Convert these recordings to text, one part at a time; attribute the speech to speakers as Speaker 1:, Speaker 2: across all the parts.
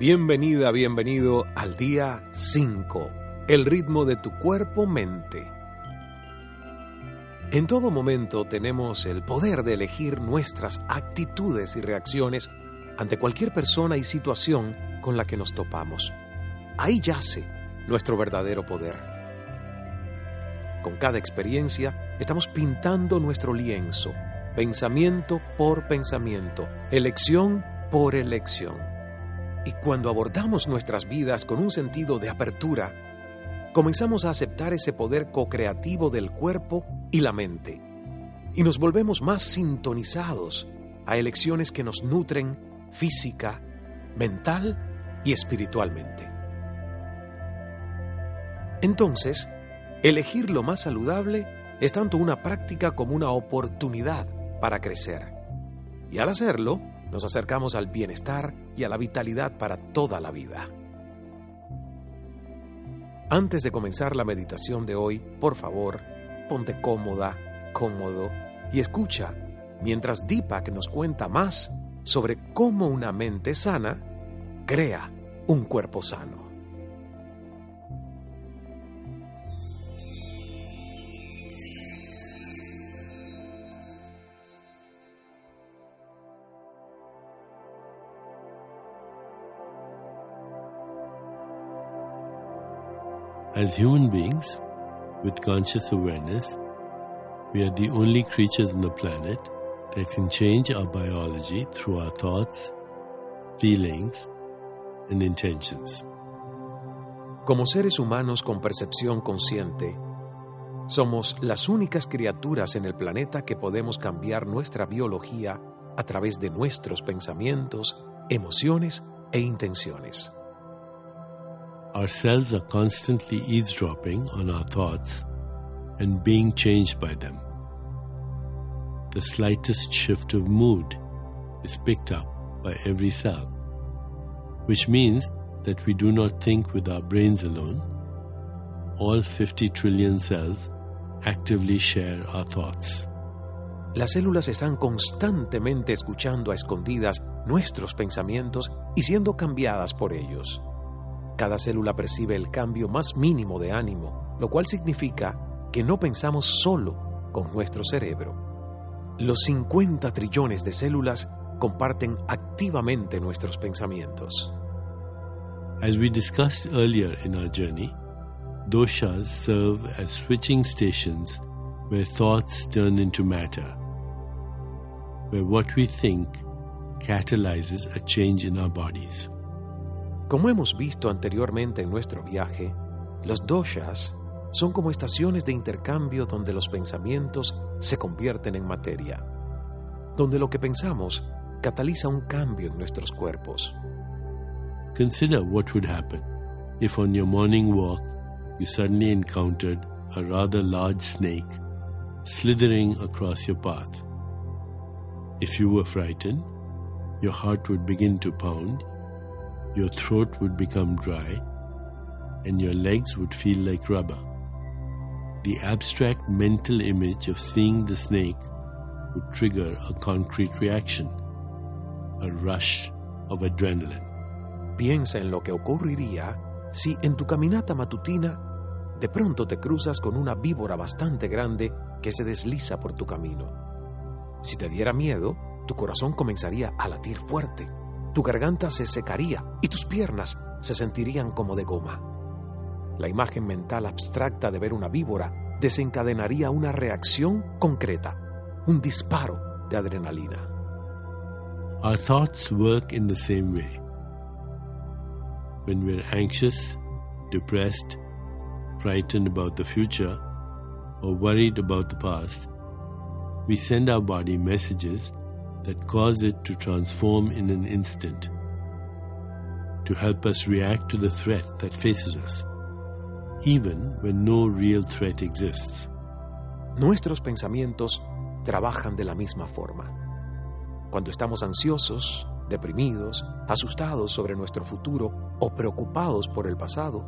Speaker 1: Bienvenida, bienvenido al día 5, el ritmo de tu cuerpo-mente. En todo momento tenemos el poder de elegir nuestras actitudes y reacciones ante cualquier persona y situación con la que nos topamos. Ahí yace nuestro verdadero poder. Con cada experiencia estamos pintando nuestro lienzo, pensamiento por pensamiento, elección por elección. Y cuando abordamos nuestras vidas con un sentido de apertura, comenzamos a aceptar ese poder co-creativo del cuerpo y la mente. Y nos volvemos más sintonizados a elecciones que nos nutren física, mental y espiritualmente. Entonces, elegir lo más saludable es tanto una práctica como una oportunidad para crecer. Y al hacerlo, nos acercamos al bienestar y a la vitalidad para toda la vida. Antes de comenzar la meditación de hoy, por favor, ponte cómoda, cómodo y escucha mientras Deepak nos cuenta más sobre cómo una mente sana crea un cuerpo sano.
Speaker 2: As human beings, with conscious awareness, we are the only creatures on the planet that can change our biology through our thoughts, feelings, and intentions.
Speaker 1: Como seres humanos con percepción consciente, somos las únicas criaturas en el planeta que podemos cambiar nuestra biología a través de nuestros pensamientos, emociones e intenciones.
Speaker 2: Our cells are constantly eavesdropping on our thoughts and being changed by them. The slightest shift of mood is picked up by every cell, which means that we do not think with our brains alone. All 50 trillion cells actively share our thoughts.
Speaker 1: Las células están constantemente escuchando a escondidas nuestros pensamientos y siendo cambiadas por ellos. Cada célula percibe el cambio más mínimo de ánimo, lo cual significa que no pensamos solo con nuestro cerebro. Los 50 trillones de células comparten activamente nuestros pensamientos.
Speaker 2: As we discussed earlier in our journey, doshas serve as switching stations where thoughts turn into matter, where what we think catalyzes a change in our bodies.
Speaker 1: Como hemos visto anteriormente en nuestro viaje, los doshas son como estaciones de intercambio donde los pensamientos se convierten en materia, donde lo que pensamos cataliza un cambio en nuestros cuerpos.
Speaker 2: Consider what would happen if on your morning walk you suddenly encountered a rather large snake slithering across your path. If you were frightened, your heart would begin to pound your throat would become dry, and your legs would feel like rubber. The abstract mental image of seeing the snake would trigger a concrete reaction, a rush of adrenaline.
Speaker 1: Piensa en lo que ocurriría si en tu caminata matutina de pronto te cruzas con una víbora bastante grande que se desliza por tu camino. Si te diera miedo, tu corazón comenzaría a latir fuerte tu garganta se secaría y tus piernas se sentirían como de goma. La imagen mental abstracta de ver una víbora desencadenaría una reacción concreta, un disparo de adrenalina.
Speaker 2: Our thoughts work in the same way. When we're anxious, depressed, frightened about the future, or worried about the past, we send our body messages that cause it to transform in an instant, to help us react to the threat that faces us, even when no real threat exists.
Speaker 1: Nuestros pensamientos trabajan de la misma forma. Cuando estamos ansiosos, deprimidos, asustados sobre nuestro futuro o preocupados por el pasado,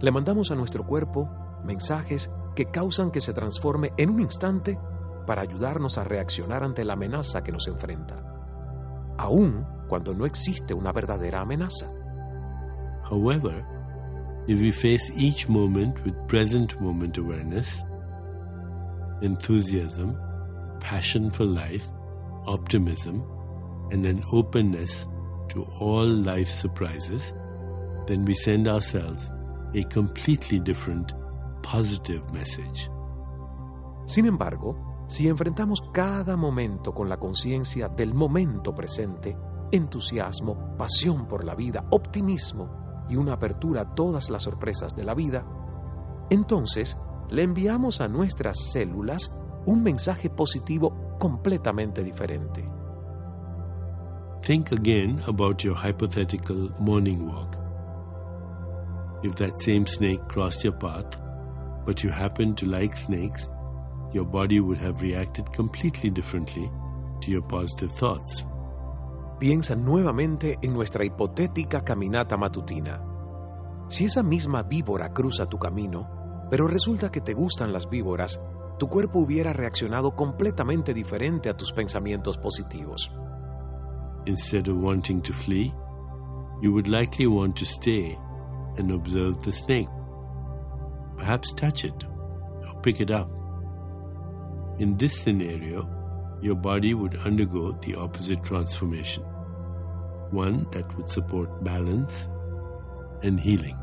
Speaker 1: le mandamos a nuestro cuerpo mensajes que causan que se transforme en un instante para ayudarnos a reaccionar ante la amenaza que nos enfrenta, aun cuando no existe una verdadera amenaza.
Speaker 2: However, if we face each moment with present moment awareness, enthusiasm, passion for life, optimism, and an openness to all life surprises, then we send ourselves a completely different positive message.
Speaker 1: Sin embargo, Si enfrentamos cada momento con la conciencia del momento presente, entusiasmo, pasión por la vida, optimismo y una apertura a todas las sorpresas de la vida, entonces le enviamos a nuestras células un mensaje positivo completamente diferente.
Speaker 2: Think again about your hypothetical morning walk. If that same snake crossed your path, but you happen to like snakes, your body would have reacted completely differently to your positive thoughts.
Speaker 1: Piensa nuevamente en nuestra hipotética caminata matutina. Si esa misma víbora cruza tu camino, pero resulta que te gustan las víboras, tu cuerpo hubiera reaccionado completamente diferente a tus pensamientos positivos.
Speaker 2: Instead of wanting to flee, you would likely want to stay and observe the snake. Perhaps touch it or pick it up. In this scenario, your body would undergo the opposite transformation, one that would support balance and healing.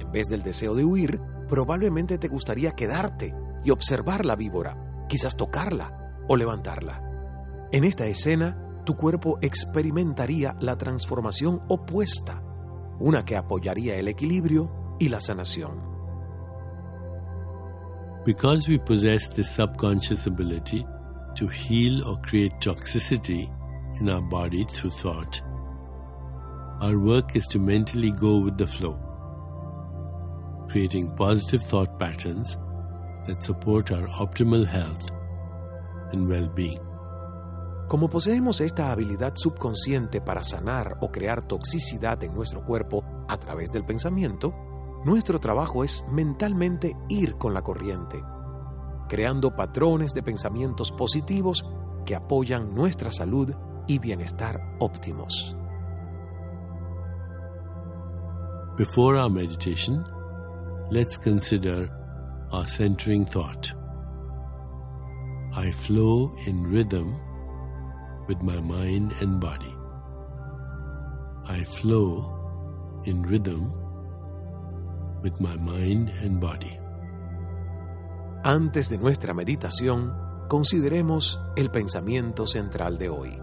Speaker 1: En vez del deseo de huir, probablemente te gustaría quedarte y observar la víbora, quizás tocarla o levantarla. En esta escena, tu cuerpo experimentaría la transformación opuesta, una que apoyaría el equilibrio y la sanación.
Speaker 2: Because we possess this subconscious ability to heal or create toxicity in our body through thought, our work is to mentally go with the flow, creating positive thought patterns that support our optimal health and well being.
Speaker 1: Como poseemos esta habilidad subconsciente para sanar o crear toxicidad en nuestro cuerpo a través del pensamiento, nuestro trabajo es mentalmente ir con la corriente, creando patrones de pensamientos positivos que apoyan nuestra salud y bienestar óptimos.
Speaker 2: Before our meditation, let's consider our centering thought. I flow in rhythm with my mind and body. I flow in rhythm with my mind and body.
Speaker 1: Antes de nuestra meditación, consideremos el pensamiento central de hoy.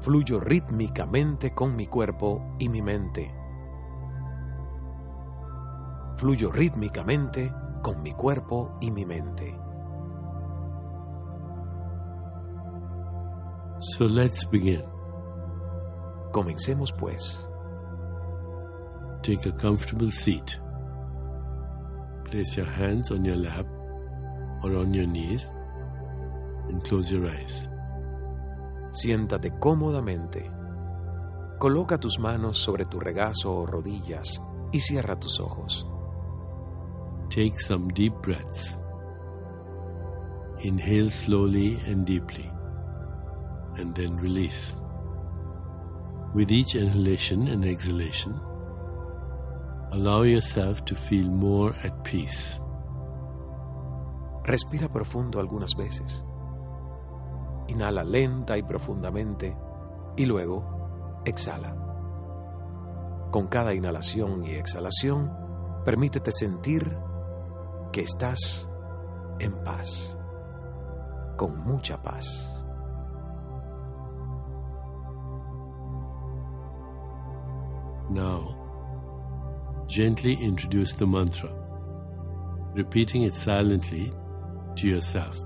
Speaker 1: Fluyo rítmicamente con mi cuerpo y mi mente. Fluyo rítmicamente con mi cuerpo y mi mente.
Speaker 2: So let's begin.
Speaker 1: Comencemos pues.
Speaker 2: Take a comfortable seat. Place your hands on your lap or on your knees and close your eyes.
Speaker 1: Siéntate cómodamente. Coloca tus manos sobre tu regazo o rodillas y cierra tus ojos.
Speaker 2: Take some deep breaths. Inhale slowly and deeply, and then release. With each inhalation and exhalation, allow yourself to feel more at peace.
Speaker 1: Respira profundo algunas veces. Inhala lenta y profundamente y luego exhala. Con cada inhalación y exhalación, permítete sentir que estás en paz, con mucha paz.
Speaker 2: Now, gently introduce the mantra, repeating it silently to yourself.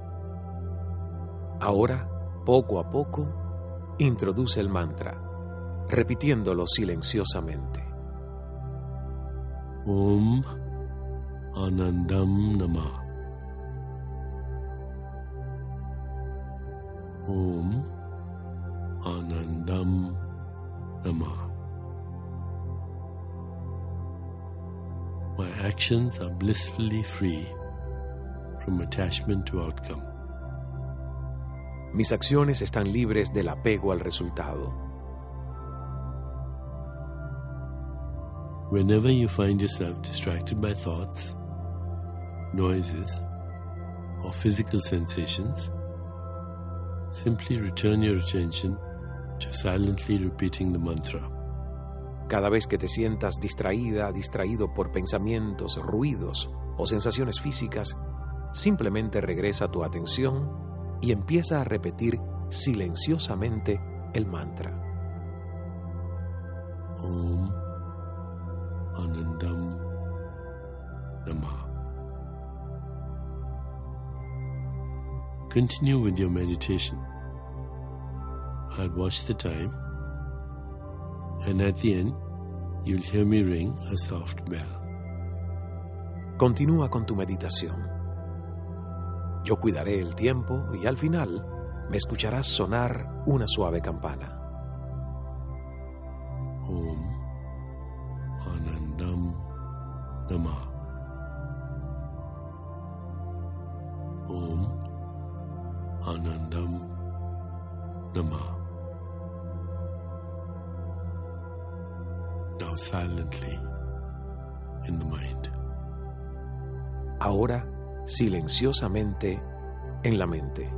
Speaker 1: Ahora, poco a poco, introduce el mantra, repitiéndolo silenciosamente.
Speaker 2: Om Anandam Nama. Om Anandam Nama. My actions are blissfully free from attachment to outcome.
Speaker 1: Mis acciones están libres del apego al resultado.
Speaker 2: Whenever you find yourself distracted by thoughts, noises, or physical sensations, simply return your attention to silently repeating the mantra.
Speaker 1: Cada vez que te sientas distraída, distraído por pensamientos, ruidos o sensaciones físicas, simplemente regresa tu atención y empieza a repetir silenciosamente el mantra.
Speaker 2: Om Anandam Nama. Continue with your meditation. I'll watch the time, and at the end, you'll hear me ring a soft bell.
Speaker 1: Continúa con tu meditación. Yo cuidaré el tiempo y al final me escucharás sonar una suave campana. Silenciosamente, en la mente.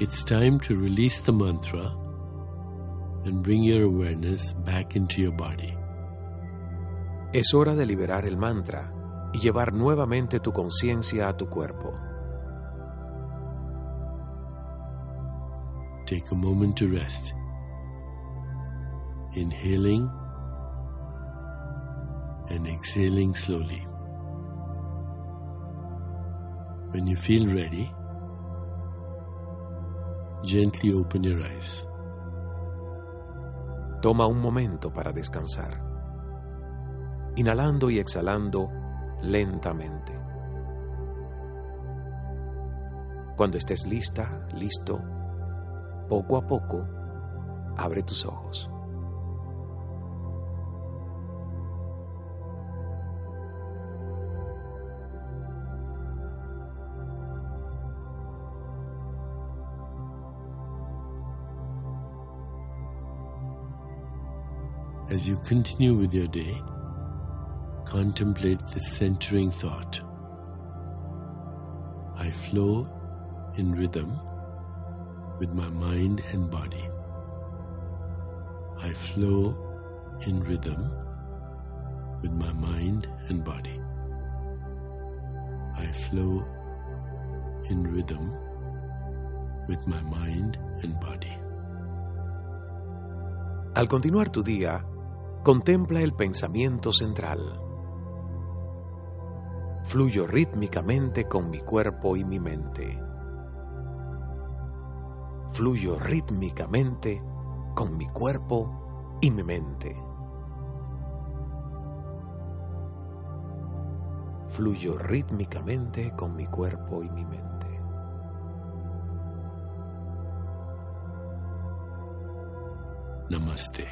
Speaker 2: It's time to release the mantra and bring your awareness back into your body.
Speaker 1: Es hora de liberar el mantra y llevar nuevamente tu conciencia a tu cuerpo.
Speaker 2: Take a moment to rest. Inhaling and exhaling slowly. When you feel ready, gently open your eyes.
Speaker 1: Toma un momento para descansar. Inhalando y exhalando lentamente. Cuando estés lista, listo, poco a poco, abre tus ojos.
Speaker 2: As you continue with your day, contemplate the centering thought. I flow in rhythm with my mind and body. I flow in rhythm with my mind and body. I flow in rhythm with my mind and body.
Speaker 1: Al continuar tu día, contempla el pensamiento central. Fluyo rítmicamente con mi cuerpo y mi mente. Fluyo rítmicamente con mi cuerpo y mi mente. Fluyo rítmicamente con mi cuerpo y mi mente.
Speaker 2: Namaste.